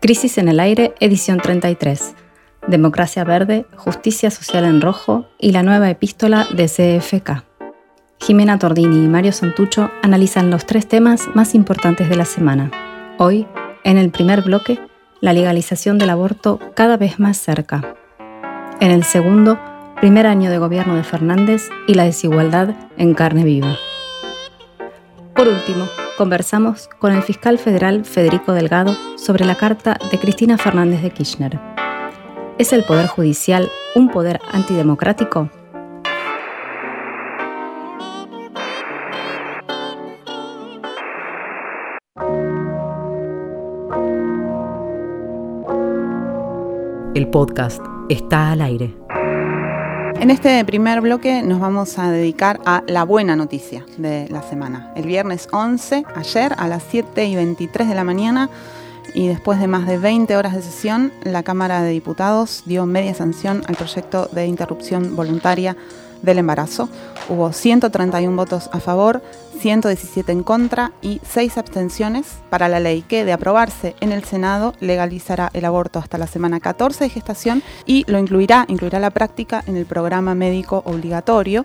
Crisis en el aire, edición 33. Democracia Verde, Justicia Social en Rojo y la nueva epístola de CFK. Jimena Tordini y Mario Santucho analizan los tres temas más importantes de la semana. Hoy, en el primer bloque, la legalización del aborto cada vez más cerca. En el segundo, primer año de gobierno de Fernández y la desigualdad en carne viva. Por último, conversamos con el fiscal federal Federico Delgado sobre la carta de Cristina Fernández de Kirchner. ¿Es el Poder Judicial un poder antidemocrático? El podcast está al aire. En este primer bloque nos vamos a dedicar a la buena noticia de la semana. El viernes 11, ayer a las 7 y 23 de la mañana y después de más de 20 horas de sesión, la Cámara de Diputados dio media sanción al proyecto de interrupción voluntaria del embarazo. Hubo 131 votos a favor, 117 en contra y 6 abstenciones para la ley que, de aprobarse en el Senado, legalizará el aborto hasta la semana 14 de gestación y lo incluirá, incluirá la práctica en el programa médico obligatorio,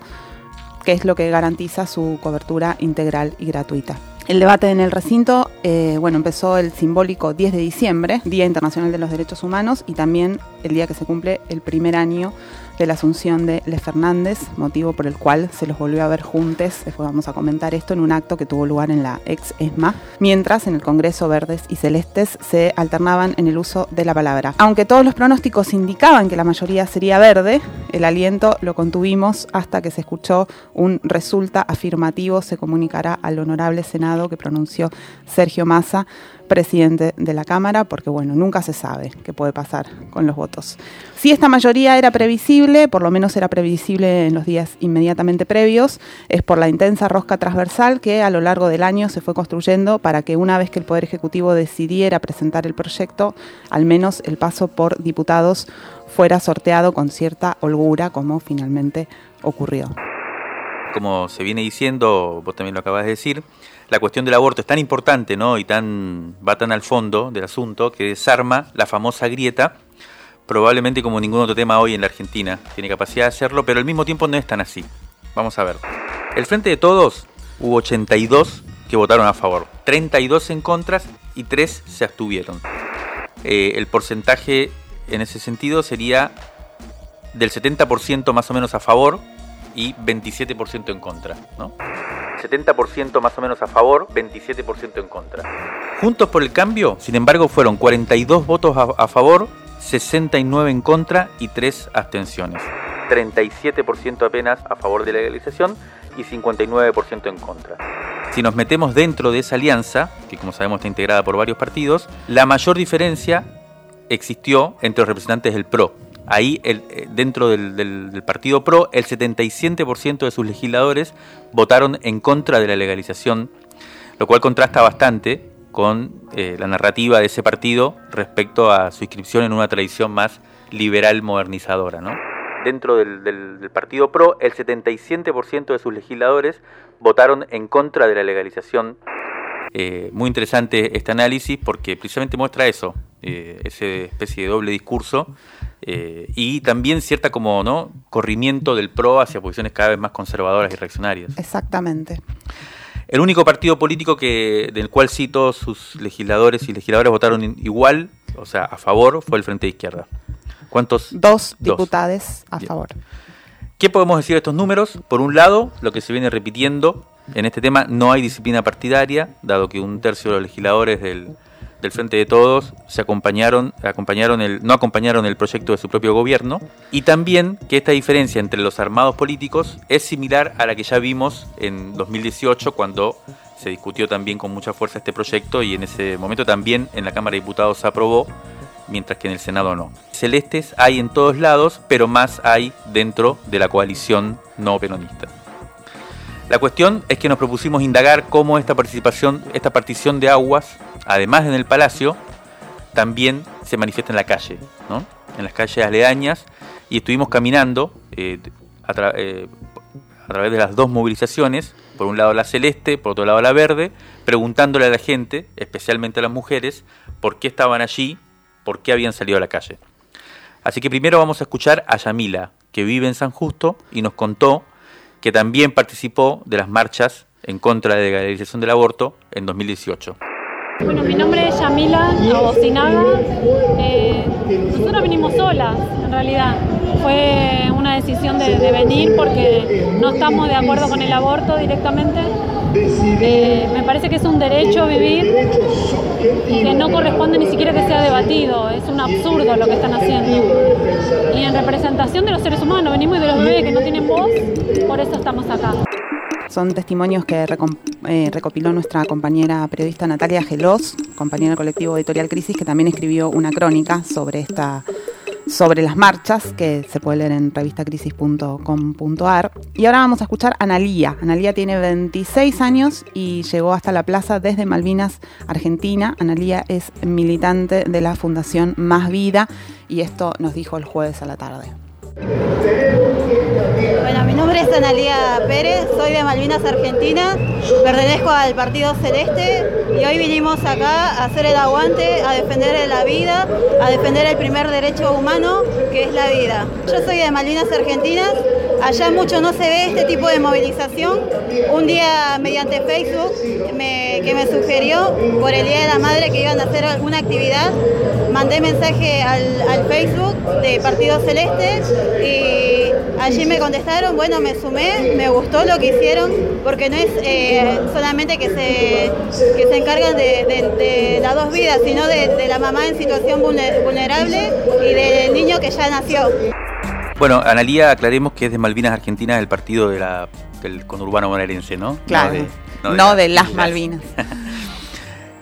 que es lo que garantiza su cobertura integral y gratuita. El debate en el recinto, eh, bueno, empezó el simbólico 10 de diciembre, Día Internacional de los Derechos Humanos, y también el día que se cumple el primer año de la asunción de Les Fernández, motivo por el cual se los volvió a ver juntos. Después vamos a comentar esto en un acto que tuvo lugar en la ex ESMA, mientras en el Congreso Verdes y Celestes se alternaban en el uso de la palabra. Aunque todos los pronósticos indicaban que la mayoría sería verde, el aliento lo contuvimos hasta que se escuchó un resulta afirmativo, se comunicará al honorable Senado que pronunció Sergio Massa presidente de la Cámara, porque bueno, nunca se sabe qué puede pasar con los votos. Si esta mayoría era previsible, por lo menos era previsible en los días inmediatamente previos, es por la intensa rosca transversal que a lo largo del año se fue construyendo para que una vez que el Poder Ejecutivo decidiera presentar el proyecto, al menos el paso por diputados fuera sorteado con cierta holgura, como finalmente ocurrió. Como se viene diciendo, vos también lo acabas de decir, la cuestión del aborto es tan importante ¿no? y tan, va tan al fondo del asunto que desarma la famosa grieta, probablemente como ningún otro tema hoy en la Argentina. Tiene capacidad de hacerlo, pero al mismo tiempo no es tan así. Vamos a ver. El Frente de Todos hubo 82 que votaron a favor, 32 en contra y 3 se abstuvieron. Eh, el porcentaje en ese sentido sería del 70% más o menos a favor y 27% en contra. ¿no? 70% más o menos a favor, 27% en contra. Juntos por el cambio, sin embargo, fueron 42 votos a, favor, 69 en contra y 3 abstenciones. 37% apenas a favor de la legalización y 59% en contra. Si nos metemos dentro de esa alianza, que como sabemos está integrada por varios partidos, la mayor diferencia existió entre los representantes del PRO, Ahí, eh, dentro del, partido PRO, el 77% de sus legisladores votaron en contra de la legalización, lo cual contrasta bastante con eh, la narrativa de ese partido respecto a su inscripción en una tradición más liberal modernizadora. Dentro del, partido PRO, el 77% de sus legisladores votaron en contra de la legalización. Eh, muy interesante este análisis porque precisamente muestra eso, esa especie de doble discurso eh, y también cierta como no corrimiento del PRO hacia posiciones cada vez más conservadoras y reaccionarias. Exactamente. El único partido político que del cual sí todos sus legisladores y legisladoras votaron igual, o sea, a favor, fue el Frente de Izquierda. ¿Cuántos? Dos, diputados a favor. ¿Qué podemos decir de estos números? Por un lado, lo que se viene repitiendo en este tema, no hay disciplina partidaria, dado que un tercio de los legisladores del, del Frente de Todos se acompañaron, acompañaron el, no acompañaron el proyecto de su propio gobierno y también que esta diferencia entre los armados políticos es similar a la que ya vimos en 2018 cuando se discutió también con mucha fuerza este proyecto y en ese momento también en la Cámara de Diputados se aprobó, mientras que en el Senado no. Celestes hay en todos lados, pero más hay dentro de la coalición no peronista. La cuestión es que nos propusimos indagar cómo esta participación, esta partición de aguas además en el palacio, también se manifiesta en la calle, en las calles aledañas, y estuvimos caminando eh, a, eh, a, través de las dos movilizaciones, por un lado la celeste, por otro lado la verde, preguntándole a la gente, especialmente a las mujeres, por qué estaban allí, por qué habían salido a la calle. Así que primero vamos a escuchar a Yamila, que vive en San Justo y nos contó que también participó de las marchas en contra de la legalización del aborto en 2018. Bueno, mi nombre es Yamila Abocinaga. Eh, nosotros venimos solas, en realidad. Fue una decisión de, venir porque no estamos de acuerdo con el aborto directamente. Eh, me parece que es un derecho vivir que no corresponde ni siquiera que sea debatido. Es un absurdo lo que están haciendo. Y en representación de los seres humanos, venimos de los bebés que no tienen voz, por eso estamos acá. Son testimonios que eh, recopiló nuestra compañera periodista Natalia Gelos, compañera del colectivo Editorial Crisis, que también escribió una crónica sobre esta sobre las marchas que se puede leer en revistacrisis.com.ar. Y ahora vamos a escuchar a Analía. Analía tiene 26 años y llegó hasta la plaza desde Malvinas, Argentina. Analía es militante de la Fundación Más Vida y esto nos dijo el jueves a la tarde. Bueno, mi nombre es Analía Pérez, soy de Malvinas, Argentina, pertenezco al Partido Celeste y hoy vinimos acá a hacer el aguante, a defender la vida, a defender el primer derecho humano que es la vida. Yo soy de Malvinas, Argentinas, allá mucho no se ve este tipo de movilización. Un día mediante Facebook que me sugirió por el Día de la Madre que iban a hacer alguna actividad, mandé mensaje al, al Facebook de Partido Celeste y allí me contestaron, bueno, me sumé, me gustó lo que hicieron, porque no es eh, solamente que se, que se encargan de, las dos vidas, sino de, la mamá en situación vulnerable y del niño que ya nació. Bueno, Analía, aclaremos que es de Malvinas Argentinas, el partido de la, del conurbano bonaerense, ¿no? Claro, no de, las Malvinas.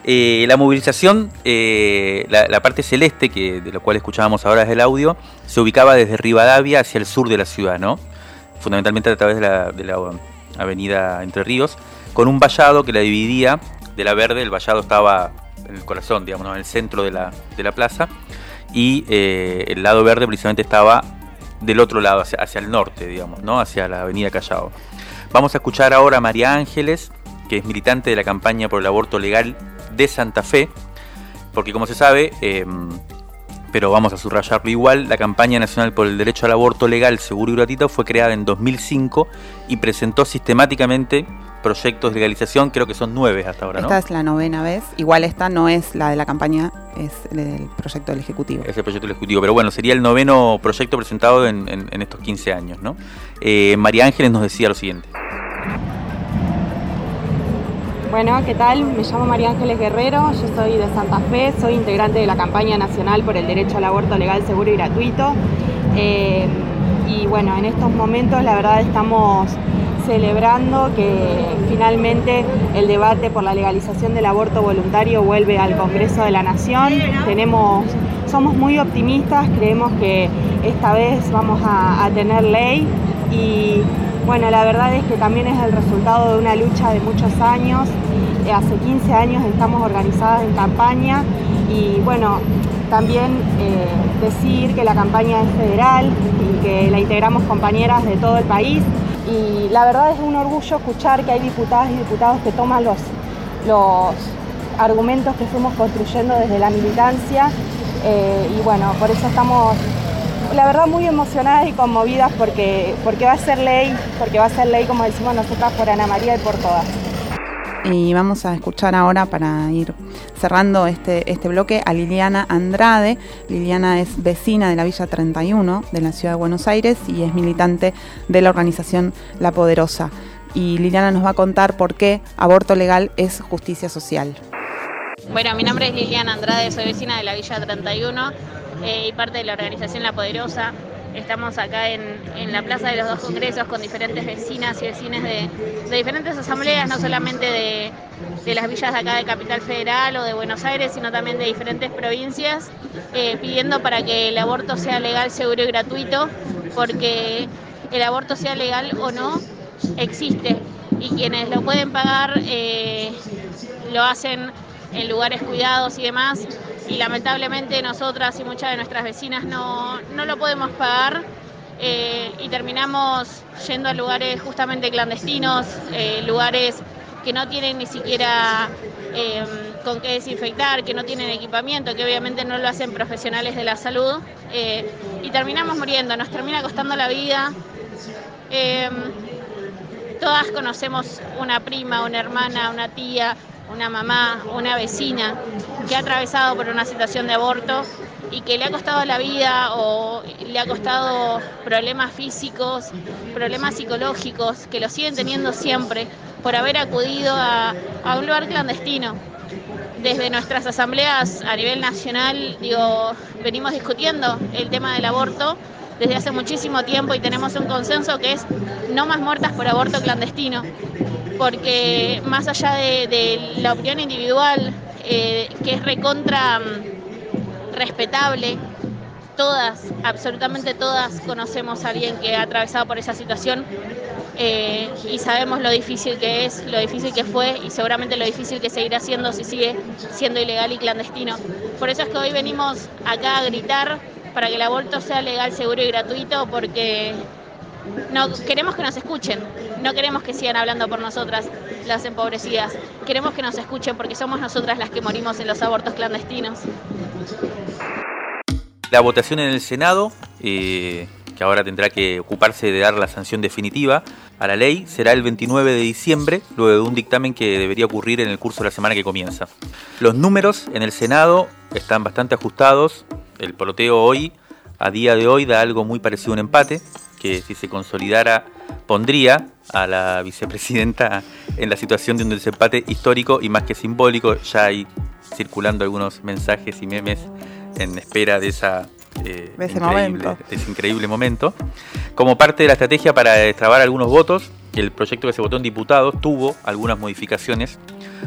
Eh, la movilización, eh, la, parte celeste, que de lo cual escuchábamos ahora es el audio, se ubicaba desde Rivadavia hacia el sur de la ciudad, ¿no? Fundamentalmente a través de la, avenida Entre Ríos, con un vallado que la dividía de la verde, el vallado estaba en el corazón, digamos, en el centro de la, plaza, y eh, el lado verde precisamente estaba del otro lado, hacia, hacia, el norte, digamos, ¿no? Hacia la avenida Callao. Vamos a escuchar ahora a María Ángeles, que es militante de la campaña por el aborto legal de Santa Fe, porque como se sabe, em, pero vamos a subrayarlo igual, la campaña nacional por el derecho al aborto legal, seguro y gratuito fue creada en 2005 y presentó sistemáticamente proyectos de legalización, creo que son nueve hasta ahora, ¿no? Esta es la novena vez, igual esta no es la de la campaña, es el proyecto del Ejecutivo. Es el proyecto del Ejecutivo, pero bueno, sería el noveno proyecto presentado en, estos 15 años, ¿no? Eh, María Ángeles nos decía lo siguiente. Bueno, ¿qué tal? Me llamo María Ángeles Guerrero, yo soy de Santa Fe, soy integrante de la campaña nacional por el derecho al aborto legal, seguro y gratuito. Eh, y bueno, en estos momentos la verdad estamos celebrando que finalmente el debate por la legalización del aborto voluntario vuelve al Congreso de la Nación. Tenemos, somos muy optimistas, creemos que esta vez vamos a, a tener ley y bueno, la verdad es que también es el resultado de una lucha de muchos años. Eh, hace 15 años estamos organizadas en campaña y bueno, también eh, decir que la campaña es federal y que la integramos compañeras de todo el país. Y la verdad es un orgullo escuchar que hay diputadas y diputados que toman los, los argumentos que fuimos construyendo desde la militancia. Eh, y bueno, por eso estamos la verdad muy emocionadas y conmovidas porque, porque va a ser ley, porque va a ser ley, como decimos nosotras, por Ana María y por todas. Y vamos a escuchar ahora para ir cerrando este, este bloque a Liliana Andrade. Liliana es vecina de la Villa 31 de la Ciudad de Buenos Aires y es militante de la organización La Poderosa. Y Liliana nos va a contar por qué aborto legal es justicia social. Bueno, mi nombre es Liliana Andrade, soy vecina de la Villa 31 eh, y parte de la organización La Poderosa. Estamos acá en, la Plaza de los Dos Congresos con diferentes vecinas y vecinos de, diferentes asambleas, no solamente de, las villas de acá de Capital Federal o de Buenos Aires, sino también de diferentes provincias, eh, pidiendo para que el aborto sea legal, seguro y gratuito, porque el aborto sea legal o no, existe. Y quienes lo pueden pagar eh, lo hacen en lugares cuidados y demás, y lamentablemente nosotras y muchas de nuestras vecinas no, lo podemos pagar eh, y terminamos yendo a lugares justamente clandestinos, eh, lugares que no tienen ni siquiera eh, con qué desinfectar, que no tienen equipamiento, que obviamente no lo hacen profesionales de la salud, y terminamos muriendo, nos termina costando la vida. todas conocemos una prima, una hermana, una tía, una mamá, una vecina que ha atravesado por una situación de aborto y que le ha costado la vida o le ha costado problemas físicos, problemas psicológicos, que lo siguen teniendo siempre por haber acudido a, un lugar clandestino. Desde nuestras asambleas a nivel nacional, digo, venimos discutiendo el tema del aborto desde hace muchísimo tiempo y tenemos un consenso que es no más muertas por aborto clandestino, porque más allá de, la opinión individual, eh, que es recontra respetable. Todas, absolutamente todas conocemos a alguien que ha atravesado por esa situación eh, y sabemos lo difícil que es, lo difícil que fue y seguramente lo difícil que seguirá siendo si sigue siendo ilegal y clandestino. Por eso es que hoy venimos acá a gritar para que el aborto sea legal, seguro y gratuito porque no queremos que nos escuchen, no queremos que sigan hablando por nosotras, las empobrecidas. Queremos que nos escuchen porque somos nosotras las que morimos en los abortos clandestinos. La votación en el Senado, eh, que ahora tendrá que ocuparse de dar la sanción definitiva a la ley, será el 29 de diciembre, luego de un dictamen que debería ocurrir en el curso de la semana que comienza. Los números en el Senado están bastante ajustados. El peloteo hoy, a día de hoy, da algo muy parecido a un empate, que si se consolidara pondría a la vicepresidenta en la situación de un desempate histórico y más que simbólico. Ya hay circulando algunos mensajes y memes en espera de, esa, eh, ese momento. ese increíble momento. Como parte de la estrategia para destrabar algunos votos, el proyecto que se votó en diputados tuvo algunas modificaciones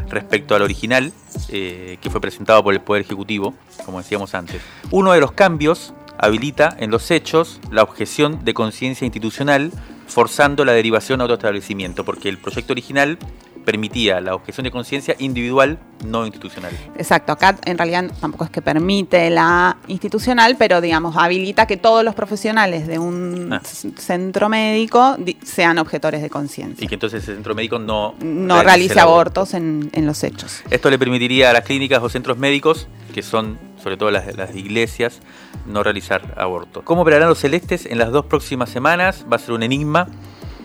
respecto al original eh, que fue presentado por el Poder Ejecutivo, como decíamos antes. Uno de los cambios habilita en los hechos la objeción de conciencia institucional, forzando la derivación a autoestablecimiento, porque el proyecto original permitía la objeción de conciencia individual, no institucional. Exacto, acá en realidad tampoco es que permite la institucional, pero digamos, habilita que todos los profesionales de un ah. centro médico sean objetores de conciencia. Y que entonces ese centro médico no, no realice abortos en, los hechos. Esto le permitiría a las clínicas o centros médicos, que son sobre todo las, iglesias, no realizar abortos. ¿Cómo operarán los celestes en las dos próximas semanas? Va a ser un enigma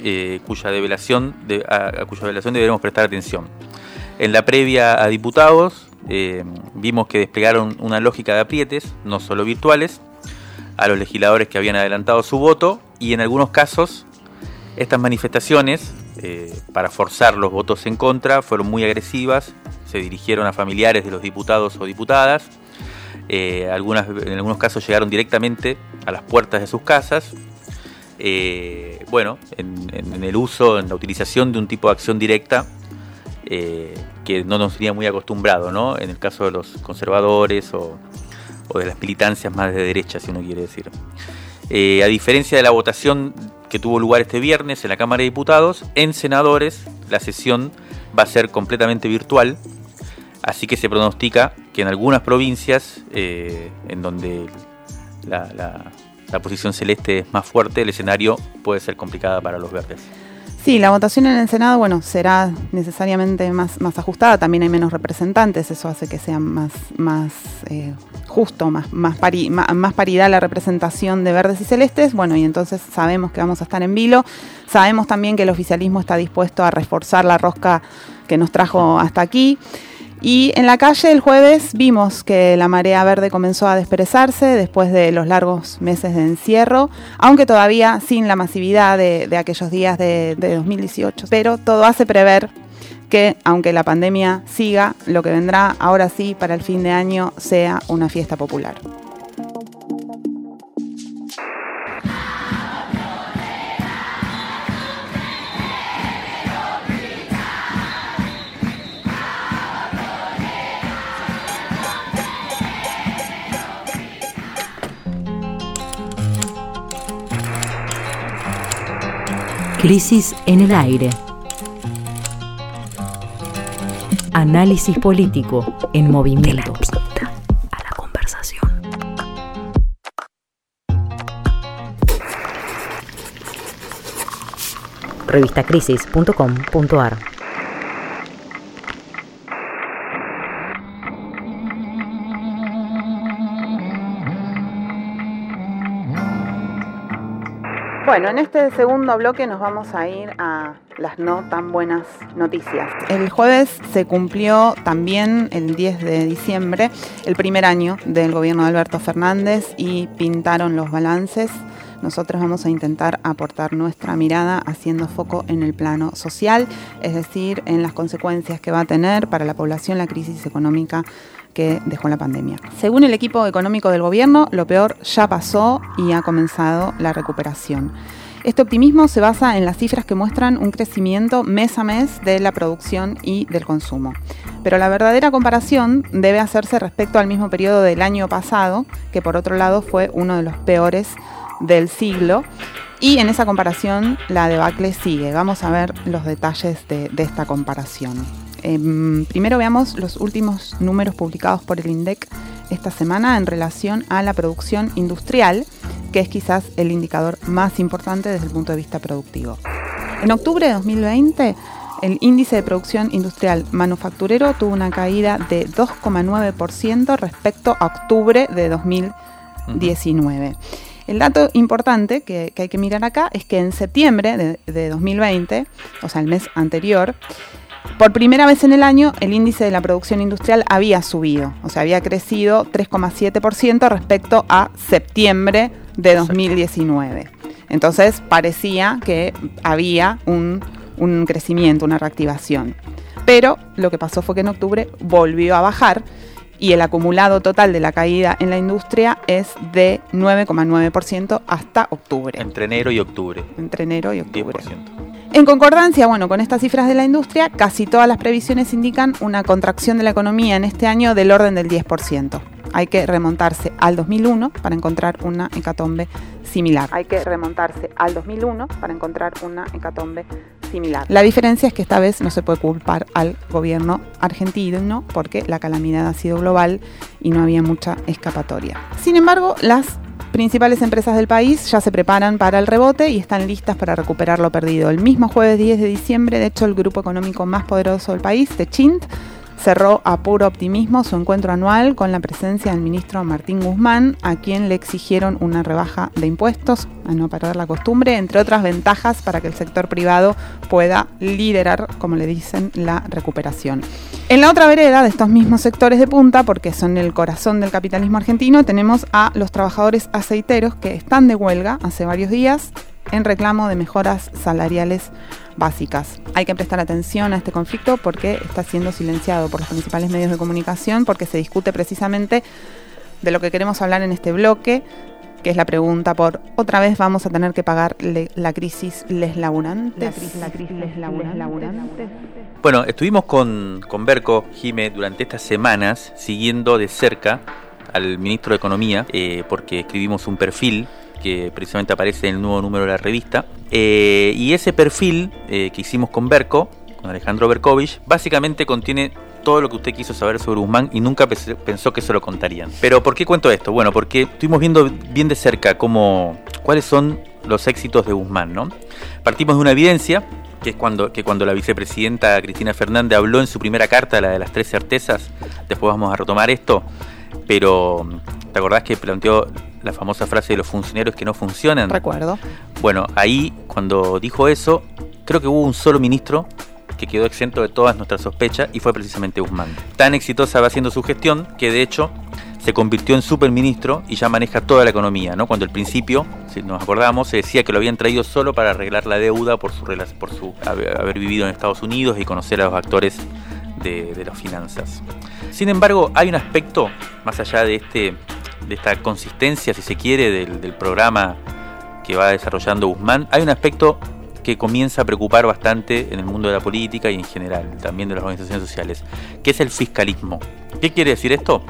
eh, cuya, develación a, cuya develación deberemos prestar atención. En la previa a diputados eh, vimos que desplegaron una lógica de aprietes, no solo virtuales, a los legisladores que habían adelantado su voto y en algunos casos estas manifestaciones eh, para forzar los votos en contra fueron muy agresivas, se dirigieron a familiares de los diputados o diputadas, algunas, en algunos casos llegaron directamente a las puertas de sus casas eh, bueno, en, el uso, en la utilización de un tipo de acción directa eh, que no nos tenía muy acostumbrado, ¿no? En el caso de los conservadores o, de las militancias más de derecha, si uno quiere decir. Eh, a diferencia de la votación que tuvo lugar este viernes en la Cámara de Diputados, en senadores la sesión va a ser completamente virtual, así que se pronostica que en algunas provincias en donde la la posición celeste es más fuerte, el escenario puede ser complicada para los verdes. Sí, la votación en el Senado, bueno, será necesariamente más, más ajustada, también hay menos representantes, eso hace que sea más, más eh, justo, más, más, más, paridad la representación de verdes y celestes, bueno, y entonces sabemos que vamos a estar en vilo, sabemos también que el oficialismo está dispuesto a reforzar la rosca que nos trajo hasta aquí. Y en la calle el jueves vimos que la marea verde comenzó a desperezarse después de los largos meses de encierro, aunque todavía sin la masividad de, aquellos días de, de 2018. Pero todo hace prever que, aunque la pandemia siga, lo que vendrá ahora sí para el fin de año sea una fiesta popular. Crisis en el aire. Análisis político en movimiento. De la a la conversación. Revistacrisis.com.ar Bueno, en este segundo bloque nos vamos a ir a las no tan buenas noticias. El jueves se cumplió también el 10 de diciembre el primer año del gobierno de Alberto Fernández y pintaron los balances. Nosotros vamos a intentar aportar nuestra mirada haciendo foco en el plano social, es decir, en las consecuencias que va a tener para la población la crisis económica que dejó la pandemia. Según el equipo económico del gobierno, lo peor ya pasó y ha comenzado la recuperación. Este optimismo se basa en las cifras que muestran un crecimiento mes a mes de la producción y del consumo. Pero la verdadera comparación debe hacerse respecto al mismo periodo del año pasado, que por otro lado fue uno de los peores del siglo. Y en esa comparación la debacle sigue. Vamos a ver los detalles de, de esta comparación. Em, primero veamos los últimos números publicados por el INDEC esta semana en relación a la producción industrial, que es quizás el indicador más importante desde el punto de vista productivo. En octubre de 2020, el índice de producción industrial manufacturero tuvo una caída de 2,9% respecto a octubre de 2019. El dato importante que, hay que mirar acá es que en septiembre de 2020, o sea, el mes anterior, por primera vez en el año, el índice de la producción industrial había subido, o sea, había crecido 3,7% respecto a septiembre de 2019. Entonces parecía que había un, un crecimiento, una reactivación. Pero lo que pasó fue que en octubre volvió a bajar y el acumulado total de la caída en la industria es de 9,9% hasta octubre. Entre enero y octubre. Entre enero y octubre. 10%. En concordancia, bueno, con estas cifras de la industria, casi todas las previsiones indican una contracción de la economía en este año del orden del 10%. Hay que remontarse al 2001 para encontrar una hecatombe similar. Hay que remontarse al 2001 para encontrar una hecatombe similar. La diferencia es que esta vez no se puede culpar al gobierno argentino porque la calamidad ha sido global y no había mucha escapatoria. Sin embargo, las principales empresas del país ya se preparan para el rebote y están listas para recuperar lo perdido. El mismo jueves 10 de diciembre, de hecho, el grupo económico más poderoso del país, de Chint, cerró a puro optimismo su encuentro anual con la presencia del ministro Martín Guzmán, a quien le exigieron una rebaja de impuestos, a no perder la costumbre, entre otras ventajas para que el sector privado pueda liderar, como le dicen, la recuperación. En la otra vereda de estos mismos sectores de punta, porque son el corazón del capitalismo argentino, tenemos a los trabajadores aceiteros que están de huelga hace varios días en reclamo de mejoras salariales básicas. Hay que prestar atención a este conflicto porque está siendo silenciado por los principales medios de comunicación, porque se discute precisamente de lo que queremos hablar en este bloque, que es la pregunta por otra vez vamos a tener que pagar la crisis les laburantes. La crisis, les laburantes. Bueno, estuvimos con, con Berco, Jime, durante estas semanas siguiendo de cerca al ministro de Economía, eh, porque escribimos un perfil que precisamente aparece en el nuevo número de la revista. Eh, y ese perfil eh, que hicimos con Berco, con Alejandro Berkovich, básicamente contiene todo lo que usted quiso saber sobre Guzmán y nunca pensó que se lo contarían. Pero ¿por qué cuento esto? Bueno, porque estuvimos viendo bien de cerca cómo, cuáles son los éxitos de Guzmán, ¿no? Partimos de una evidencia, que es cuando, que cuando la vicepresidenta Cristina Fernández habló en su primera carta, la de las tres certezas, después vamos a retomar esto, pero ¿te acordás que planteó la famosa frase de los funcionarios que no funcionan. Recuerdo. Bueno, ahí cuando dijo eso, creo que hubo un solo ministro que quedó exento de todas nuestras sospechas y fue precisamente Guzmán. Tan exitosa va siendo su gestión que de hecho se convirtió en superministro y ya maneja toda la economía, ¿no? Cuando al principio, si nos acordamos, se decía que lo habían traído solo para arreglar la deuda por su, por su haber vivido en Estados Unidos y conocer a los actores de, de las finanzas. Sin embargo, hay un aspecto, más allá de este de esta consistencia, si se quiere, del, programa que va desarrollando Guzmán, hay un aspecto que comienza a preocupar bastante en el mundo de la política y en general, también de las organizaciones sociales, que es el fiscalismo. ¿Qué quiere decir esto?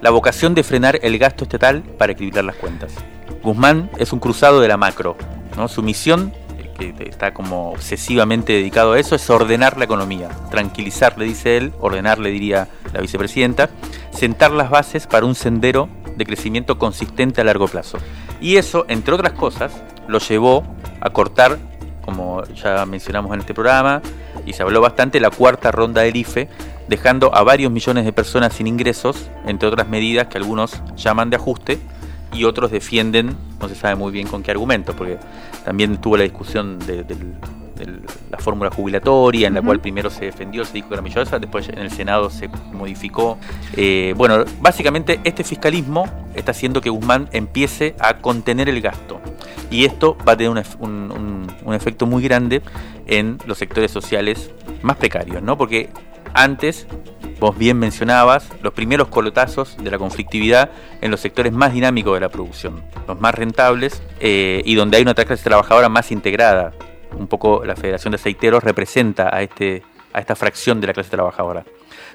La vocación de frenar el gasto estatal para equilibrar las cuentas. Guzmán es un cruzado de la macro. ¿no? Su misión, que está como obsesivamente dedicado a eso, es ordenar la economía, tranquilizar, le dice él, ordenar, le diría la vicepresidenta, sentar las bases para un sendero de crecimiento consistente a largo plazo. Y eso, entre otras cosas, lo llevó a cortar como ya mencionamos en este programa, y se habló bastante, la cuarta ronda del IFE, dejando a varios millones de personas sin ingresos, entre otras medidas que algunos llaman de ajuste y otros defienden, no se sabe muy bien con qué argumento, porque también tuvo la discusión de, la fórmula jubilatoria, en la cual primero se defendió, se dijo que era millosa, después en el Senado se modificó. Eh, bueno, básicamente este fiscalismo está haciendo que Guzmán empiece a contener el gasto. Y esto va a tener un, un efecto muy grande en los sectores sociales más precarios, ¿no? Porque antes vos bien mencionabas, los primeros colotazos de la conflictividad en los sectores más dinámicos de la producción, los más rentables eh, y donde hay una clase trabajadora más integrada. Un poco la Federación de Aceiteros representa a, este, a esta fracción de la clase trabajadora.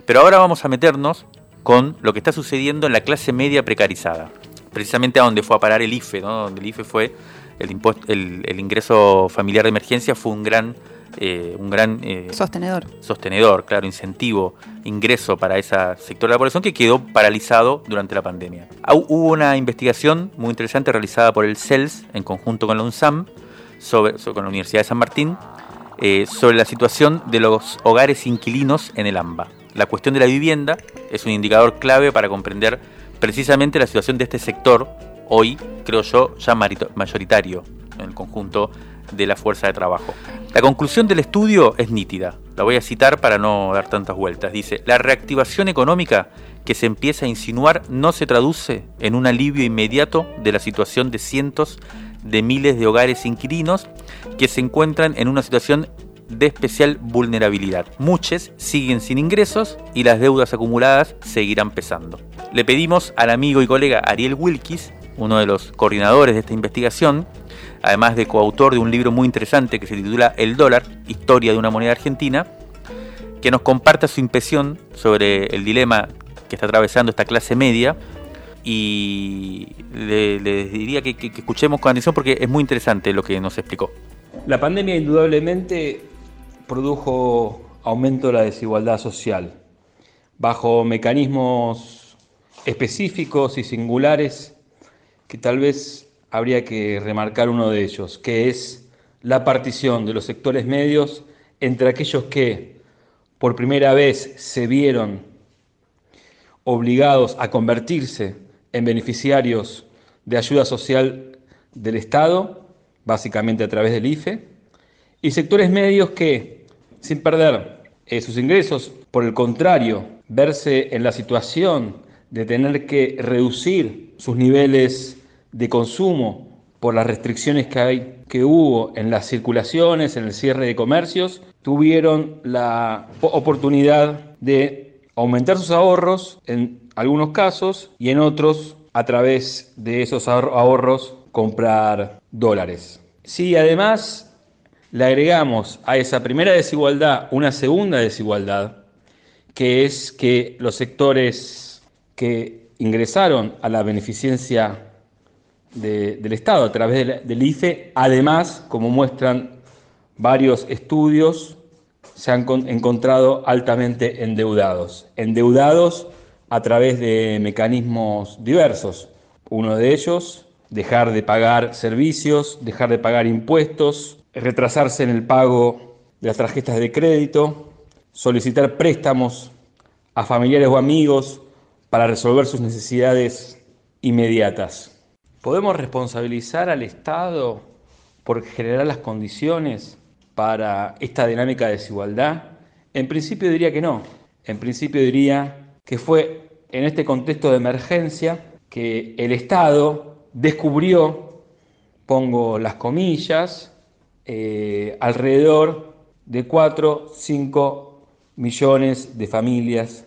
Pero ahora vamos a meternos con lo que está sucediendo en la clase media precarizada, precisamente a donde fue a parar el IFE, donde el IFE fue el, impuesto, el ingreso familiar de emergencia, fue un gran eh, un gran eh, sostenedor. sostenedor, claro, incentivo, ingreso para ese sector de la población que quedó paralizado durante la pandemia. Hubo una investigación muy interesante realizada por el CELS en conjunto con la UNSAM, sobre, con la Universidad de San Martín, eh, sobre la situación de los hogares inquilinos en el AMBA. La cuestión de la vivienda es un indicador clave para comprender precisamente la situación de este sector, hoy, creo yo, ya mayoritario en el conjunto de la fuerza de trabajo. La conclusión del estudio es nítida, la voy a citar para no dar tantas vueltas. Dice, la reactivación económica que se empieza a insinuar no se traduce en un alivio inmediato de la situación de cientos de miles de hogares inquilinos que se encuentran en una situación de especial vulnerabilidad. Muchos siguen sin ingresos y las deudas acumuladas seguirán pesando. Le pedimos al amigo y colega Ariel Wilkis, uno de los coordinadores de esta investigación, además de coautor de un libro muy interesante que se titula El dólar, historia de una moneda argentina, que nos comparta su impresión sobre el dilema que está atravesando esta clase media y les le diría que, que, escuchemos con atención porque es muy interesante lo que nos explicó. La pandemia indudablemente produjo aumento de la desigualdad social. Bajo mecanismos específicos y singulares que tal vez habría que remarcar uno de ellos, que es la partición de los sectores medios entre aquellos que por primera vez se vieron obligados a convertirse en beneficiarios de ayuda social del Estado, básicamente a través del IFE, y sectores medios que, sin perder eh, sus ingresos, por el contrario, verse en la situación de tener que reducir sus niveles de consumo por las restricciones que, hay, que hubo en las circulaciones, en el cierre de comercios, tuvieron la oportunidad de aumentar sus ahorros en algunos casos y en otros a través de esos ahorros comprar dólares. Si además le agregamos a esa primera desigualdad una segunda desigualdad, que es que los sectores que ingresaron a la beneficencia del Estado a través del, IFE. Además, como muestran varios estudios, se han encontrado altamente endeudados. Endeudados a través de mecanismos diversos. Uno de ellos, dejar de pagar servicios, dejar de pagar impuestos, retrasarse en el pago de las tarjetas de crédito, solicitar préstamos a familiares o amigos para resolver sus necesidades inmediatas. ¿Podemos responsabilizar al Estado por generar las condiciones para esta dinámica de desigualdad? En principio diría que no. En principio diría que fue en este contexto de emergencia que el Estado descubrió, pongo las comillas, eh, alrededor de 4, 5 millones de familias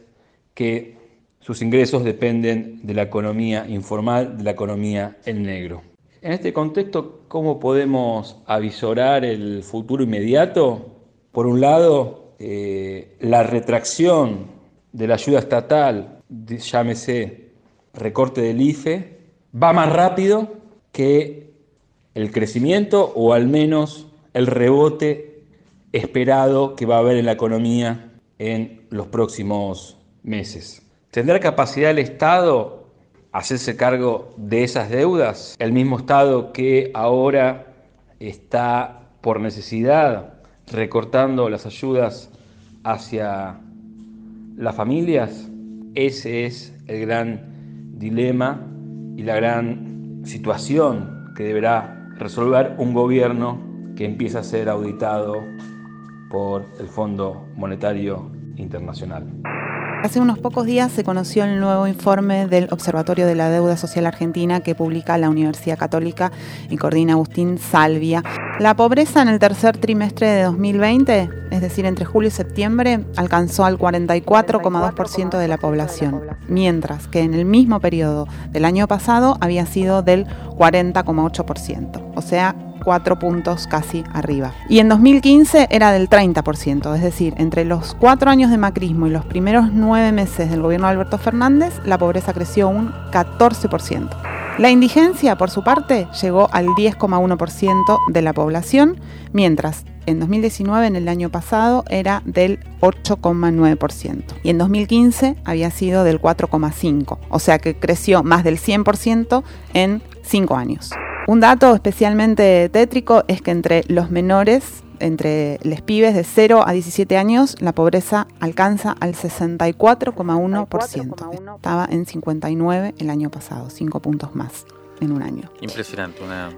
que sus ingresos dependen de la economía informal, de la economía en negro. En este contexto, ¿cómo podemos avisorar el futuro inmediato? Por un lado, eh, la retracción de la ayuda estatal, llámese recorte del IFE, va más rápido que el crecimiento o al menos el rebote esperado que va a haber en la economía en los próximos meses. ¿Tendrá capacidad el Estado hacerse cargo de esas deudas? El mismo Estado que ahora está por necesidad, recortando las ayudas hacia las familias, ese es el gran dilema y la gran situación que deberá resolver un gobierno que empieza a ser auditado por el Fondo Monetario Internacional. Hace unos pocos días se conoció el nuevo informe del Observatorio de la Deuda Social Argentina que publica la Universidad Católica y coordina Agustín Salvia. La pobreza en el tercer trimestre de 2020, es decir, entre julio y septiembre, alcanzó al 44,2% de la población, mientras que en el mismo periodo del año pasado había sido del 40,8%, o sea, cuatro puntos casi arriba. Y en 2015 era del 30%, es decir, entre los cuatro años de macrismo y los primeros nueve meses del gobierno de Alberto Fernández, la pobreza creció un 14%. La indigencia, por su parte, llegó al 10,1% de la población, mientras en 2019, en el año pasado, era del 8,9%. Y en 2015 había sido del 4,5%. O sea que creció más del 100% en cinco años. Un dato especialmente tétrico es que entre los menores, entre los pibes de 0 a 17 años, la pobreza alcanza al 64,1%. Estaba en 59 el año pasado, 5 puntos más en un año. Impresionante, una,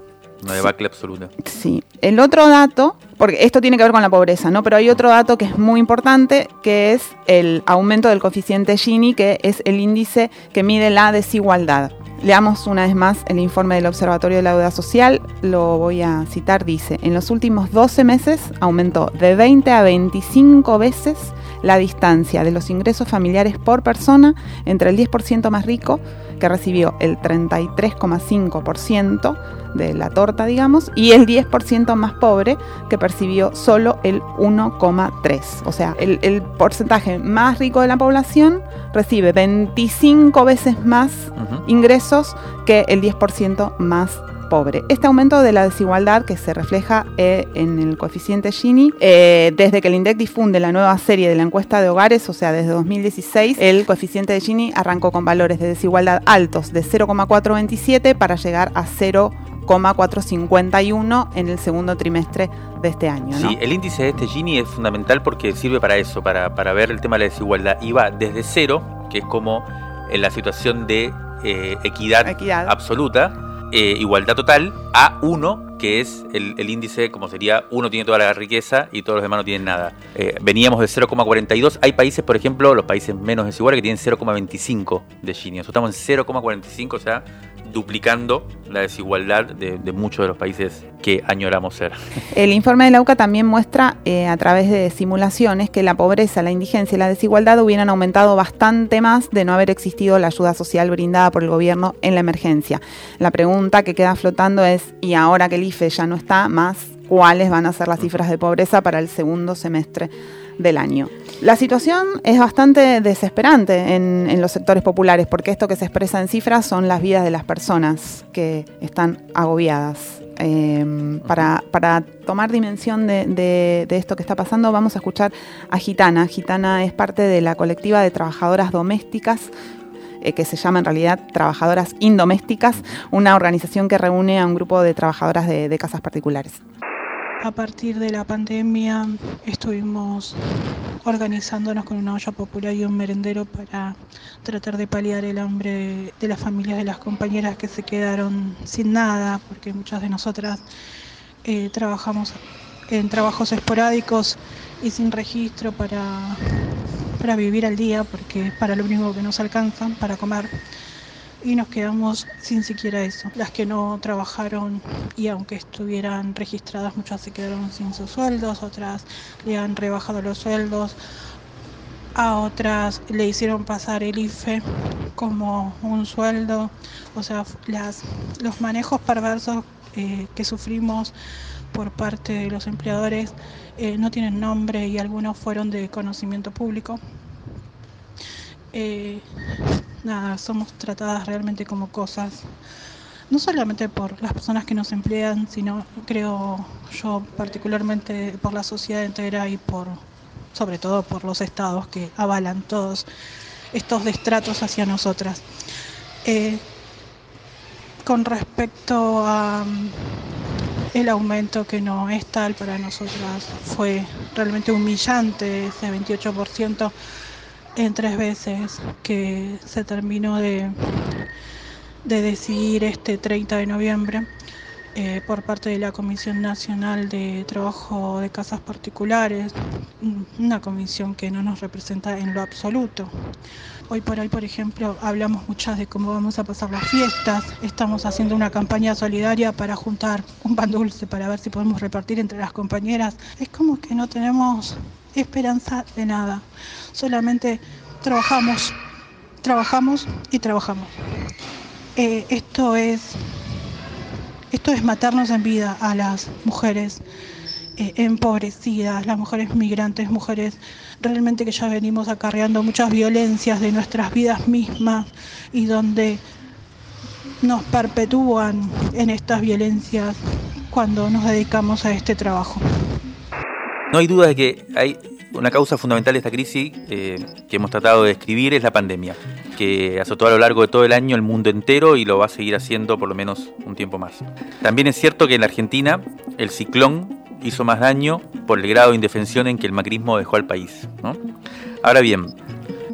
una debacle absoluta. Sí. El otro dato, porque esto tiene que ver con la pobreza, ¿no? Pero hay otro dato que es muy importante, que es el aumento del coeficiente Gini, que es el índice que mide la desigualdad. Leamos una vez más el informe del Observatorio de la Deuda Social, lo voy a citar, dice, en los últimos 12 meses aumentó de 20 a 25 veces la distancia de los ingresos familiares por persona entre el 10% más rico, que recibió el 33,5% de la torta, digamos, y el 10% más pobre, que percibió solo el 1,3%. O sea, el, el, porcentaje más rico de la población recibe 25 veces más ingresos que el 10% más pobre. Este aumento de la desigualdad que se refleja eh, en el coeficiente Gini, eh, desde que el INDEC difunde la nueva serie de la encuesta de hogares, o sea, desde 2016, el coeficiente de Gini arrancó con valores de desigualdad altos de 0,427 para llegar a 0,451 en el segundo trimestre de este año. Sí, el índice de este Gini es fundamental porque sirve para eso, para, para ver el tema de la desigualdad. Y va desde cero, que es como en la situación de eh, equidad, Equidad. absoluta, eh, igualdad total, a 1, que es el, índice como sería uno tiene toda la riqueza y todos los demás no tienen nada. Eh, veníamos de 0,42. Hay países, por ejemplo, los países menos desiguales que tienen 0,25 de Gini. Nosotros estamos en 0,45, o sea, duplicando la desigualdad de, muchos de los países que añoramos ser. El informe de la UCA también muestra eh, a través de simulaciones que la pobreza, la indigencia y la desigualdad hubieran aumentado bastante más de no haber existido la ayuda social brindada por el gobierno en la emergencia. La pregunta que queda flotando es, ¿y ahora que el IFE ya no está más? ¿Cuáles van a ser las cifras de pobreza para el segundo semestre del año? La situación es bastante desesperante en, en, los sectores populares, porque esto que se expresa en cifras son las vidas de las personas que están agobiadas. Eh, para, para, tomar dimensión de, de, de, esto que está pasando, vamos a escuchar a Gitana. Gitana es parte de la colectiva de trabajadoras domésticas. Eh, que se llama en realidad Trabajadoras Indomésticas, una organización que reúne a un grupo de trabajadoras de, de casas particulares. A partir de la pandemia estuvimos organizándonos con una olla popular y un merendero para tratar de paliar el hambre de las familias de las compañeras que se quedaron sin nada, porque muchas de nosotras eh, trabajamos en trabajos esporádicos y sin registro para, para vivir al día, porque es para lo único que nos alcanzan, para comer y nos quedamos sin siquiera eso. Las que no trabajaron y aunque estuvieran registradas, muchas se quedaron sin sus sueldos, otras le han rebajado los sueldos, a otras le hicieron pasar el IFE como un sueldo, o sea, las, los manejos perversos eh, que sufrimos por parte de los empleadores eh, no tienen nombre y algunos fueron de conocimiento público. Eh, nada, somos tratadas realmente como cosas, no solamente por las personas que nos emplean, sino creo yo particularmente por la sociedad entera y por, sobre todo por los estados que avalan todos estos destratos hacia nosotras. Eh, con respecto a el aumento que no es tal para nosotras fue realmente humillante, ese 28% en tres veces que se terminó de, de decidir este 30 de noviembre. Eh, por parte de la Comisión Nacional de Trabajo de Casas Particulares, una comisión que no nos representa en lo absoluto. Hoy por hoy, por ejemplo, hablamos muchas de cómo vamos a pasar las fiestas, estamos haciendo una campaña solidaria para juntar un pan dulce para ver si podemos repartir entre las compañeras. Es como que no tenemos esperanza de nada, solamente trabajamos, trabajamos y trabajamos. Eh, esto es esto es matarnos en vida a las mujeres eh, empobrecidas, las mujeres migrantes, mujeres realmente que ya venimos acarreando muchas violencias de nuestras vidas mismas y donde nos perpetúan en estas violencias cuando nos dedicamos a este trabajo. No hay duda de que hay una causa fundamental de esta crisis eh, que hemos tratado de describir es la pandemia, que azotó a lo largo de todo el año el mundo entero y lo va a seguir haciendo por lo menos un tiempo más. También es cierto que en la Argentina el ciclón hizo más daño por el grado de indefensión en que el macrismo dejó al país. Ahora bien,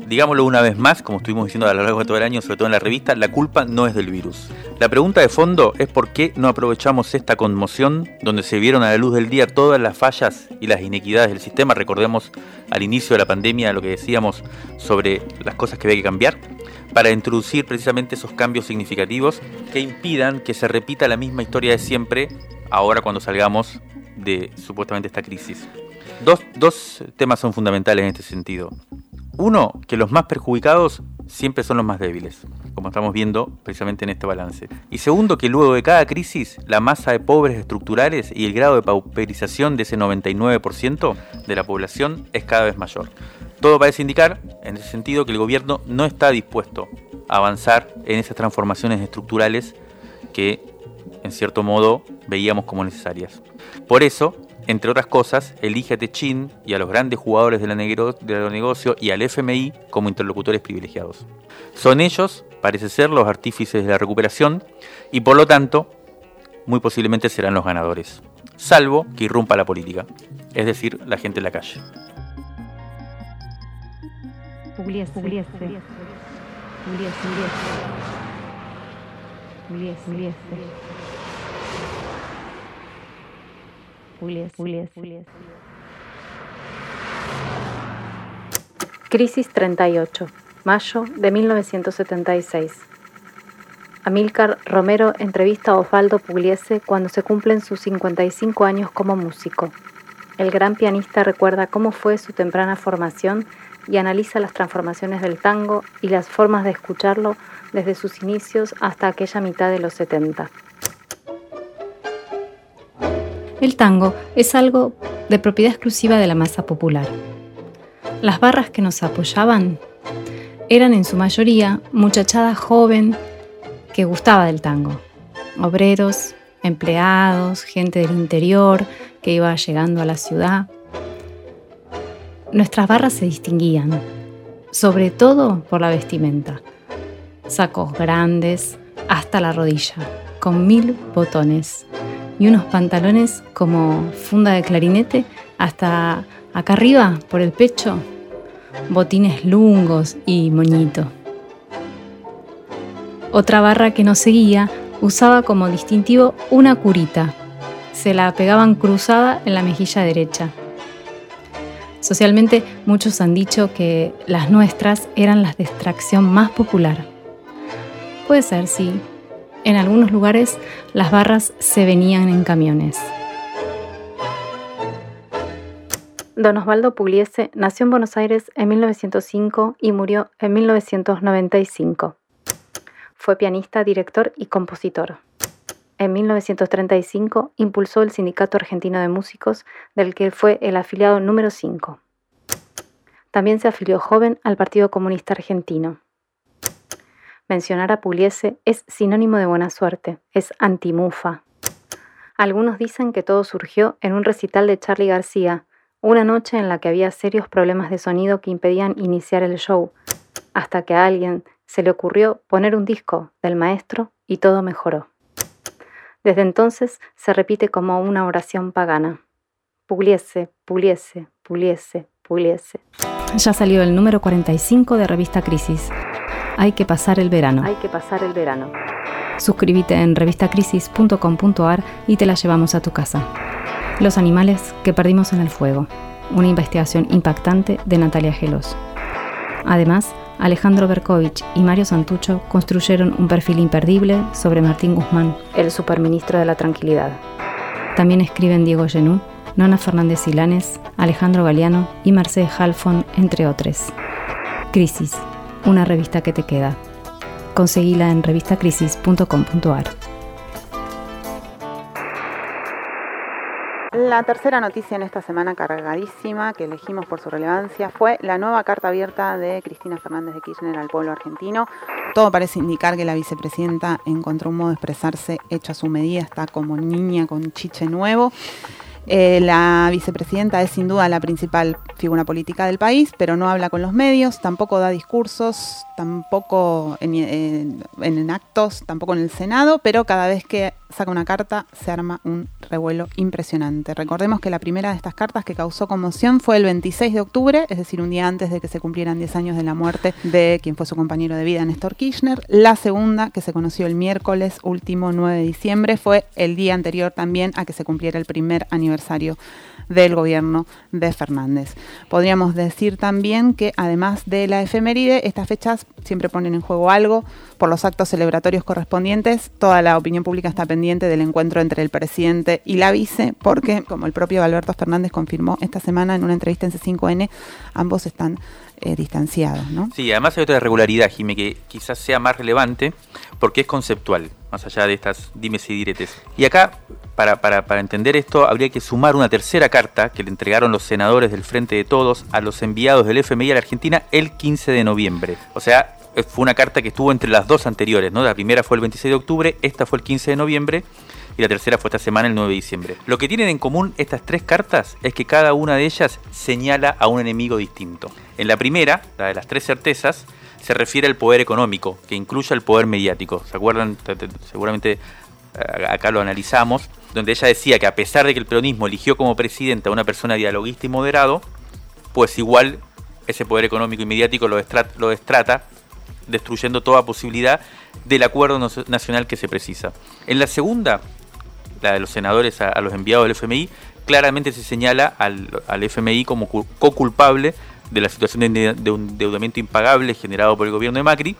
digámoslo una vez más, como estuvimos diciendo a lo largo de todo el año, sobre todo en la revista, la culpa no es del virus. La pregunta de fondo es por qué no aprovechamos esta conmoción donde se vieron a la luz del día todas las fallas y las inequidades del sistema. Recordemos al inicio de la pandemia lo que decíamos sobre las cosas que había que cambiar para introducir precisamente esos cambios significativos que impidan que se repita la misma historia de siempre ahora cuando salgamos de supuestamente esta crisis. Dos, dos temas son fundamentales en este sentido. Uno, que los más perjudicados siempre son los más débiles, como estamos viendo precisamente en este balance. Y segundo, que luego de cada crisis, la masa de pobres estructurales y el grado de pauperización de ese 99% de la población es cada vez mayor. Todo parece indicar, en ese sentido, que el gobierno no está dispuesto a avanzar en esas transformaciones estructurales que, en cierto modo, veíamos como necesarias. Por eso, entre otras cosas, elige a Techin y a los grandes jugadores de la, negocio y al FMI como interlocutores privilegiados. Son ellos, parece ser, los artífices de la recuperación y por lo tanto, muy posiblemente serán los ganadores, salvo que irrumpa la política, es decir, la gente en la calle. Crisis 38, mayo de 1976. Amílcar Romero entrevista a Osvaldo Pugliese cuando se cumplen sus 55 años como músico. El gran pianista recuerda cómo fue su temprana formación y analiza las transformaciones del tango y las formas de escucharlo desde sus inicios hasta aquella mitad de los 70. El tango es algo de propiedad exclusiva de la masa popular. Las barras que nos apoyaban eran en su mayoría muchachada joven que gustaba del tango. Obreros, empleados, gente del interior que iba llegando a la ciudad. Nuestras barras se distinguían, sobre todo por la vestimenta. Sacos grandes hasta la rodilla, con mil botones y unos pantalones como funda de clarinete hasta acá arriba, por el pecho, botines lungos y moñito. Otra barra que nos seguía usaba como distintivo una curita. Se la pegaban cruzada en la mejilla derecha. Socialmente muchos han dicho que las nuestras eran las de extracción más popular. Puede ser, sí, en algunos lugares las barras se venían en camiones. Don Osvaldo Pugliese nació en Buenos Aires en 1905 y murió en 1995. Fue pianista, director y compositor. En 1935 impulsó el Sindicato Argentino de Músicos, del que fue el afiliado número 5. También se afilió joven al Partido Comunista Argentino. Mencionar a Pugliese es sinónimo de buena suerte, es antimufa. Algunos dicen que todo surgió en un recital de Charlie García, una noche en la que había serios problemas de sonido que impedían iniciar el show, hasta que a alguien se le ocurrió poner un disco del maestro y todo mejoró. Desde entonces se repite como una oración pagana. Pugliese, pugliese, pugliese, pugliese. Ya salió el número 45 de Revista Crisis. Hay que pasar el verano. Hay que pasar el verano. Suscríbete en revistacrisis.com.ar y te la llevamos a tu casa. Los animales que perdimos en el fuego. Una investigación impactante de Natalia Gelos. Además, Alejandro Berkovich y Mario Santucho construyeron un perfil imperdible sobre Martín Guzmán, el superministro de la Tranquilidad. También escriben Diego Genú, Nona Fernández Silanes, Alejandro Galeano y Mercedes Halfon, entre otros. Crisis, una revista que te queda. Conseguila en revistacrisis.com.ar. La tercera noticia en esta semana cargadísima que elegimos por su relevancia fue la nueva carta abierta de Cristina Fernández de Kirchner al pueblo argentino. Todo parece indicar que la vicepresidenta encontró un modo de expresarse hecho a su medida, está como niña con chiche nuevo. Eh, la vicepresidenta es sin duda la principal figura política del país, pero no habla con los medios, tampoco da discursos, tampoco en, actos, tampoco en el Senado, pero cada vez que saca una carta se arma un revuelo impresionante. Recordemos que la primera de estas cartas que causó conmoción fue el 26 de octubre, es decir, un día antes de que se cumplieran 10 años de la muerte de quien fue su compañero de vida, Néstor Kirchner. La segunda, que se conoció el miércoles último 9 de diciembre, fue el día anterior también a que se cumpliera el primer aniversario del gobierno de Fernández. Podríamos decir también que además de la efeméride, estas fechas siempre ponen en juego algo. Por los actos celebratorios correspondientes, toda la opinión pública está pendiente del encuentro entre el presidente y la vice, porque, como el propio Alberto Fernández confirmó esta semana en una entrevista en C5N, ambos están eh, distanciados. Sí, además hay otra irregularidad, Jimé, que quizás sea más relevante porque es conceptual, más allá de estas dimes y diretes. Y acá para, para, entender esto, habría que sumar una tercera carta que le entregaron los senadores del Frente de Todos a los enviados del FMI a la Argentina el 15 de noviembre. O sea, fue una carta que estuvo entre las dos anteriores, ¿no? La primera fue el 26 de octubre, esta fue el 15 de noviembre y la tercera fue esta semana, el 9 de diciembre. Lo que tienen en común estas tres cartas es que cada una de ellas señala a un enemigo distinto. En la primera, la de las tres certezas, se refiere al poder económico, que incluye al poder mediático. ¿Se acuerdan? Seguramente eh, acá lo analizamos donde ella decía que a pesar de que el peronismo eligió como presidente a una persona dialoguista y moderado, pues igual ese poder económico y mediático lo, destrata, destruyendo toda posibilidad del acuerdo nacional que se precisa. En la segunda, la de los senadores a, los enviados del FMI, claramente se señala al, FMI como co-culpable de la situación de, de un endeudamiento impagable generado por el gobierno de Macri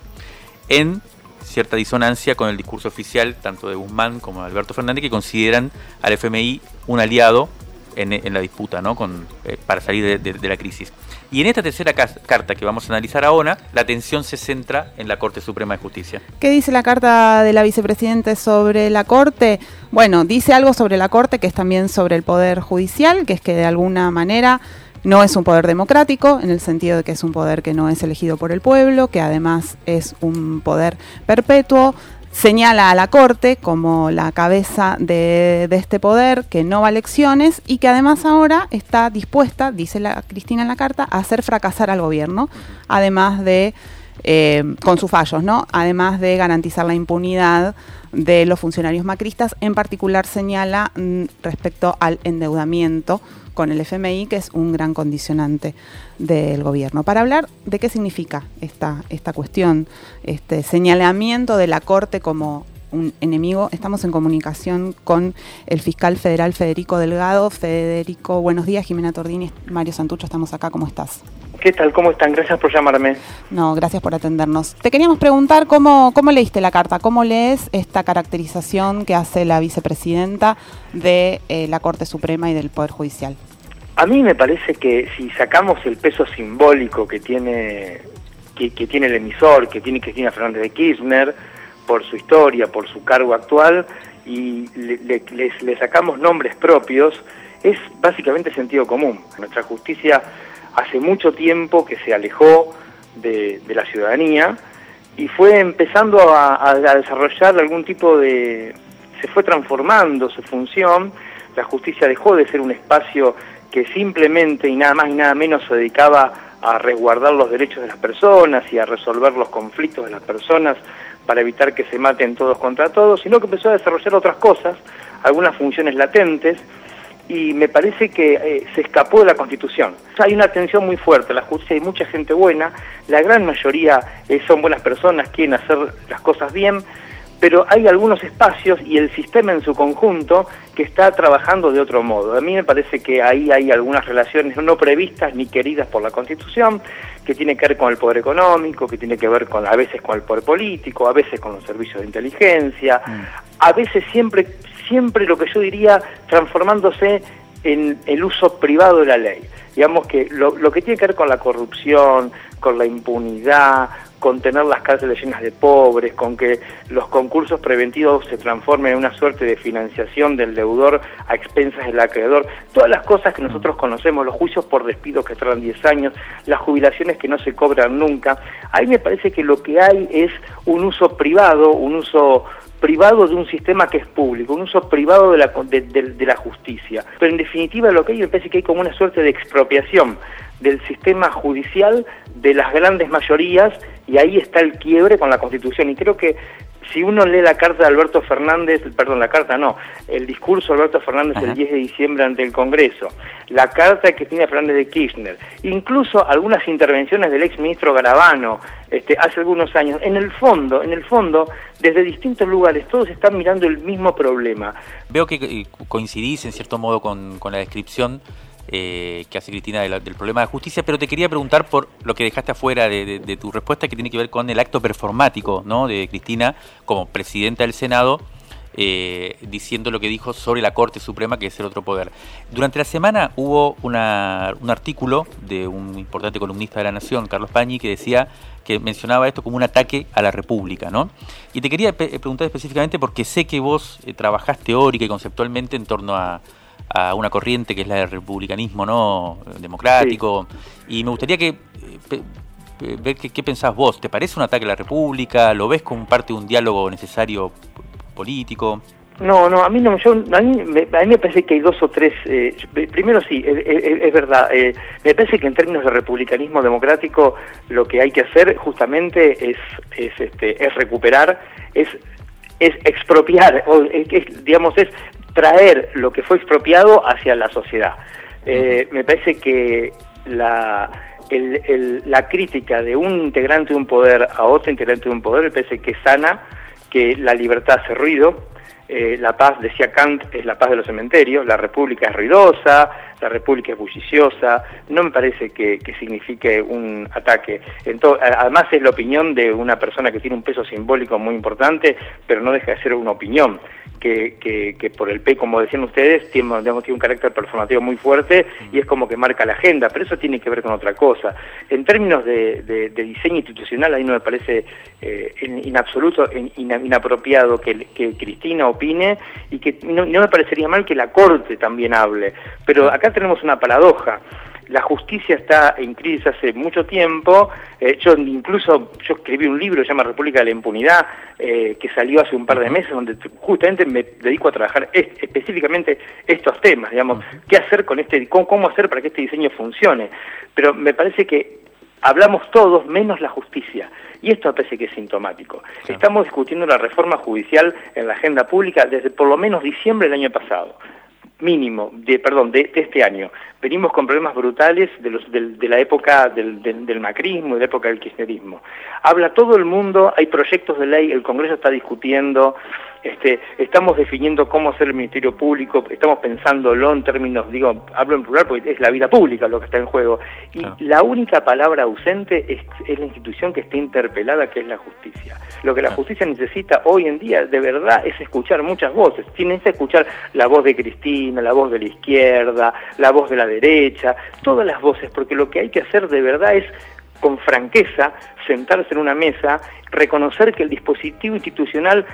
en cierta disonancia con el discurso oficial tanto de Guzmán como de Alberto Fernández que consideran al FMI un aliado en, la disputa ¿no? con, eh, para salir de, la crisis. Y en esta tercera carta que vamos a analizar ahora, la atención se centra en la Corte Suprema de Justicia. ¿Qué dice la carta de la vicepresidenta sobre la Corte? Bueno, dice algo sobre la Corte que es también sobre el Poder Judicial, que es que de alguna manera no es un poder democrático, en el sentido de que es un poder que no es elegido por el pueblo, que además es un poder perpetuo. Señala a la Corte como la cabeza de, este poder que no va a elecciones y que además ahora está dispuesta, dice la Cristina en la carta, a hacer fracasar al gobierno, además de, eh, con sus fallos, ¿no? Además de garantizar la impunidad de los funcionarios macristas, en particular señala mm, respecto al endeudamiento con el FMI, que es un gran condicionante del gobierno. Para hablar de qué significa esta, esta cuestión, este señalamiento de la Corte como un enemigo, estamos en comunicación con el fiscal federal Federico Delgado. Federico, buenos días. Jimena Tordini, Mario Santucho, estamos acá. ¿Cómo estás? ¿Qué tal? ¿Cómo están? Gracias por llamarme. No, gracias por atendernos. Te queríamos preguntar cómo, cómo leíste la carta, cómo lees esta caracterización que hace la vicepresidenta de eh, la Corte Suprema y del Poder Judicial. A mí me parece que si sacamos el peso simbólico que tiene, que, tiene el emisor, que tiene Cristina Fernández de Kirchner, por su historia, por su cargo actual, y le, sacamos nombres propios, es básicamente sentido común. Nuestra justicia hace mucho tiempo que se alejó de, la ciudadanía y fue empezando a, desarrollar algún tipo de... se fue transformando su función, la justicia dejó de ser un espacio que simplemente y nada más y nada menos se dedicaba a resguardar los derechos de las personas y a resolver los conflictos de las personas para evitar que se maten todos contra todos, sino que empezó a desarrollar otras cosas, algunas funciones latentes, y me parece que eh, se escapó de la Constitución. Hay una tensión muy fuerte, la justicia hay mucha gente buena, la gran mayoría eh, son buenas personas, quieren hacer las cosas bien, pero hay algunos espacios y el sistema en su conjunto que está trabajando de otro modo. A mí me parece que ahí hay algunas relaciones no previstas ni queridas por la Constitución, que tiene que ver con el poder económico, que tiene que ver con a veces con el poder político, a veces con los servicios de inteligencia, mm. a veces siempre siempre lo que yo diría transformándose en el uso privado de la ley. Digamos que lo, que tiene que ver con la corrupción, con la impunidad, con tener las cárceles llenas de pobres, con que los concursos preventivos se transformen en una suerte de financiación del deudor a expensas del acreedor, todas las cosas que nosotros conocemos, los juicios por despido que tardan 10 años, las jubilaciones que no se cobran nunca, ahí me parece que lo que hay es un uso privado, un uso privado de un sistema que es público, un uso privado de la, de, la justicia. Pero en definitiva lo que hay me parece que hay como una suerte de expropiación del sistema judicial de las grandes mayorías y ahí está el quiebre con la Constitución. Y creo que si uno lee la carta de Alberto Fernández, perdón, la carta no, el discurso de Alberto Fernández el 10 de diciembre ante el Congreso, la carta que tiene Fernández de Kirchner, incluso algunas intervenciones del ex ministro Garabano este, hace algunos años, en el fondo, en el fondo, desde distintos lugares, todos están mirando el mismo problema. Veo que eh, coincidís en cierto modo con, con la descripción eh, que hace Cristina del problema de justicia, pero te quería preguntar por lo que dejaste afuera de, tu respuesta, que tiene que ver con el acto performático ¿no? de Cristina como presidenta del Senado, eh, diciendo lo que dijo sobre la Corte Suprema, que es el otro poder. Durante la semana hubo un artículo de un importante columnista de la Nación, Carlos Pañi, que decía que mencionaba esto como un ataque a la República, ¿no? Y te quería preguntar específicamente porque sé que vos eh, trabajás teórica y conceptualmente en torno a, a una corriente que es la del republicanismo no democrático. Y me gustaría que eh, ver qué, pensás vos. ¿Te parece un ataque a la República? ¿Lo ves como parte de un diálogo necesario político? No, no, a mí no, yo, a, mí, me, a mí me parece que hay dos o tres, eh, primero sí, es, verdad, eh, me parece que en términos de republicanismo democrático lo que hay que hacer justamente es, es, este, es recuperar, es, es expropiar, o, digamos, es traer lo que fue expropiado hacia la sociedad. Eh, me parece que la, la crítica de un integrante de un poder a otro integrante de un poder me parece que es sana, que la libertad hace ruido, eh, la paz, decía Kant, es la paz de los cementerios, la república es ruidosa, la república es bulliciosa, no me parece que, signifique un ataque. además es la opinión de una persona que tiene un peso simbólico muy importante, pero no deja de ser una opinión que, que, por el P, como decían ustedes, tiene, tiene un carácter performativo muy fuerte y es como que marca la agenda, pero eso tiene que ver con otra cosa. En términos de, diseño institucional, ahí no me parece eh, en, absoluto inapropiado que, Cristina opine y que no me parecería mal que la Corte también hable, pero acá tenemos una paradoja la justicia está en crisis hace mucho tiempo. Eh, yo incluso yo escribí un libro se llama República de la Impunidad eh, que salió hace un par de meses donde justamente me dedico a trabajar específicamente estos temas, digamos, qué hacer con este, cómo, hacer para que este diseño funcione. Pero me parece que hablamos todos menos la justicia. Y esto me parece que es sintomático. Estamos discutiendo la reforma judicial en la agenda pública desde por lo menos diciembre del año pasado mínimo, de, perdón, de, este año. Venimos con problemas brutales de, los, de, la época del, del, macrismo, de la época del kirchnerismo. Habla todo el mundo, hay proyectos de ley, el Congreso está discutiendo, este, estamos definiendo cómo hacer el Ministerio Público, estamos pensándolo en términos, digo, hablo en plural porque es la vida pública lo que está en juego. Y la única palabra ausente es, la institución que está interpelada, que es la justicia. Lo que la justicia necesita hoy en día, de verdad, es escuchar muchas voces. Tienen que escuchar la voz de Cristina, la voz de la izquierda, la voz de la derecha, todas las voces, porque lo que hay que hacer de verdad es con franqueza, sentarse en una mesa, reconocer que el dispositivo institucional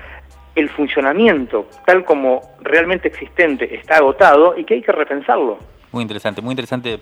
el funcionamiento tal como realmente existente está agotado y que hay que repensarlo. Muy interesante, muy interesante,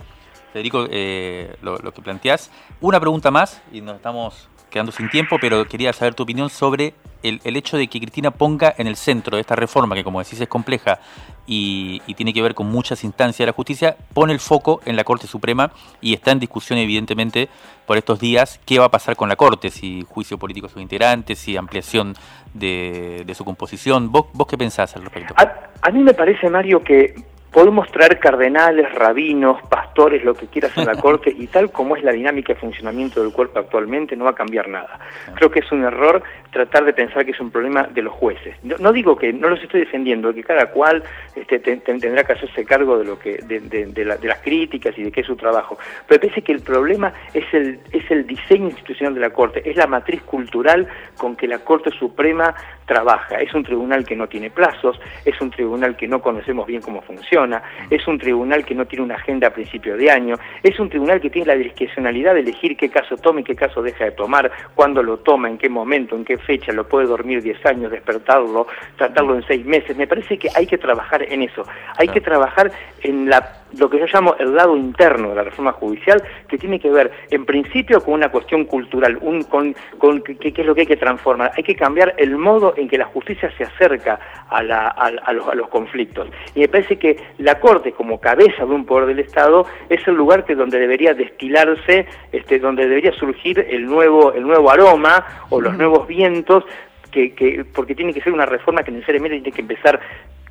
Federico, eh, lo, que planteás. Una pregunta más y nos estamos quedando sin tiempo, pero quería saber tu opinión sobre el, hecho de que Cristina ponga en el centro de esta reforma, que como decís es compleja y, tiene que ver con muchas instancias de la justicia, pone el foco en la Corte Suprema y está en discusión evidentemente por estos días qué va a pasar con la Corte, si juicio político a sus integrantes, si ampliación de, su composición. ¿Vos, ¿Vos qué pensás al respecto? a mí me parece, Mario, que Podemos traer cardenales, rabinos, pastores, lo que quieras en la corte y tal como es la dinámica de funcionamiento del cuerpo actualmente no va a cambiar nada. Creo que es un error tratar de pensar que es un problema de los jueces. No, digo que, no los estoy defendiendo, que cada cual este, tendrá que hacerse cargo de lo que de, las críticas y de qué es su trabajo. Pero parece que el problema es el, es el diseño institucional de la Corte, es la matriz cultural con que la Corte Suprema trabaja. Es un tribunal que no tiene plazos, es un tribunal que no conocemos bien cómo funciona es un tribunal que no tiene una agenda a principio de año, es un tribunal que tiene la discrecionalidad de elegir qué caso toma y qué caso deja de tomar, cuándo lo toma, en qué momento, en qué fecha, lo puede dormir 10 años, despertarlo, tratarlo en 6 meses. Me parece que hay que trabajar en eso, hay que trabajar en la lo que yo llamo el lado interno de la reforma judicial, que tiene que ver, en principio, con una cuestión cultural, un, con, con qué, es lo que hay que transformar. Hay que cambiar el modo en que la justicia se acerca a, la, a, los, a los, conflictos. Y me parece que la Corte, como cabeza de un poder del Estado, es el lugar que donde debería destilarse, este, donde debería surgir el nuevo, el nuevo aroma o los nuevos vientos que, que, porque tiene que ser una reforma que necesariamente tiene que empezar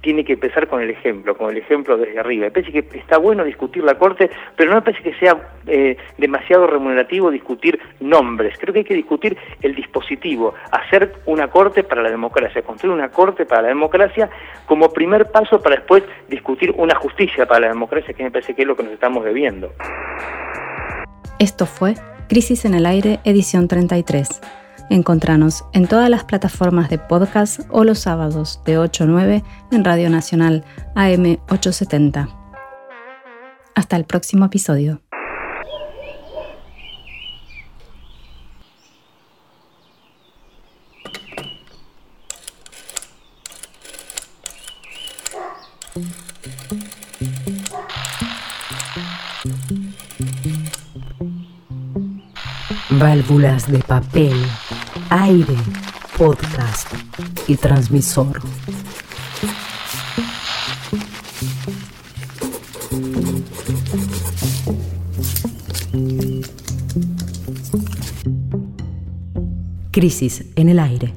tiene que empezar con el ejemplo, con el ejemplo desde arriba. Me parece que está bueno discutir la Corte, pero no me parece que sea eh, demasiado remunerativo discutir nombres. Creo que hay que discutir el dispositivo, hacer una Corte para la democracia, construir una Corte para la democracia como primer paso para después discutir una justicia para la democracia, que me parece que es lo que nos estamos debiendo. Esto fue Crisis en el Aire, edición 33 Encontranos en todas las plataformas de podcast o los sábados de 8 a 9 en Radio Nacional AM 870. Hasta el próximo episodio. Válvulas de papel aire, podcast y transmisor. Crisis en el aire.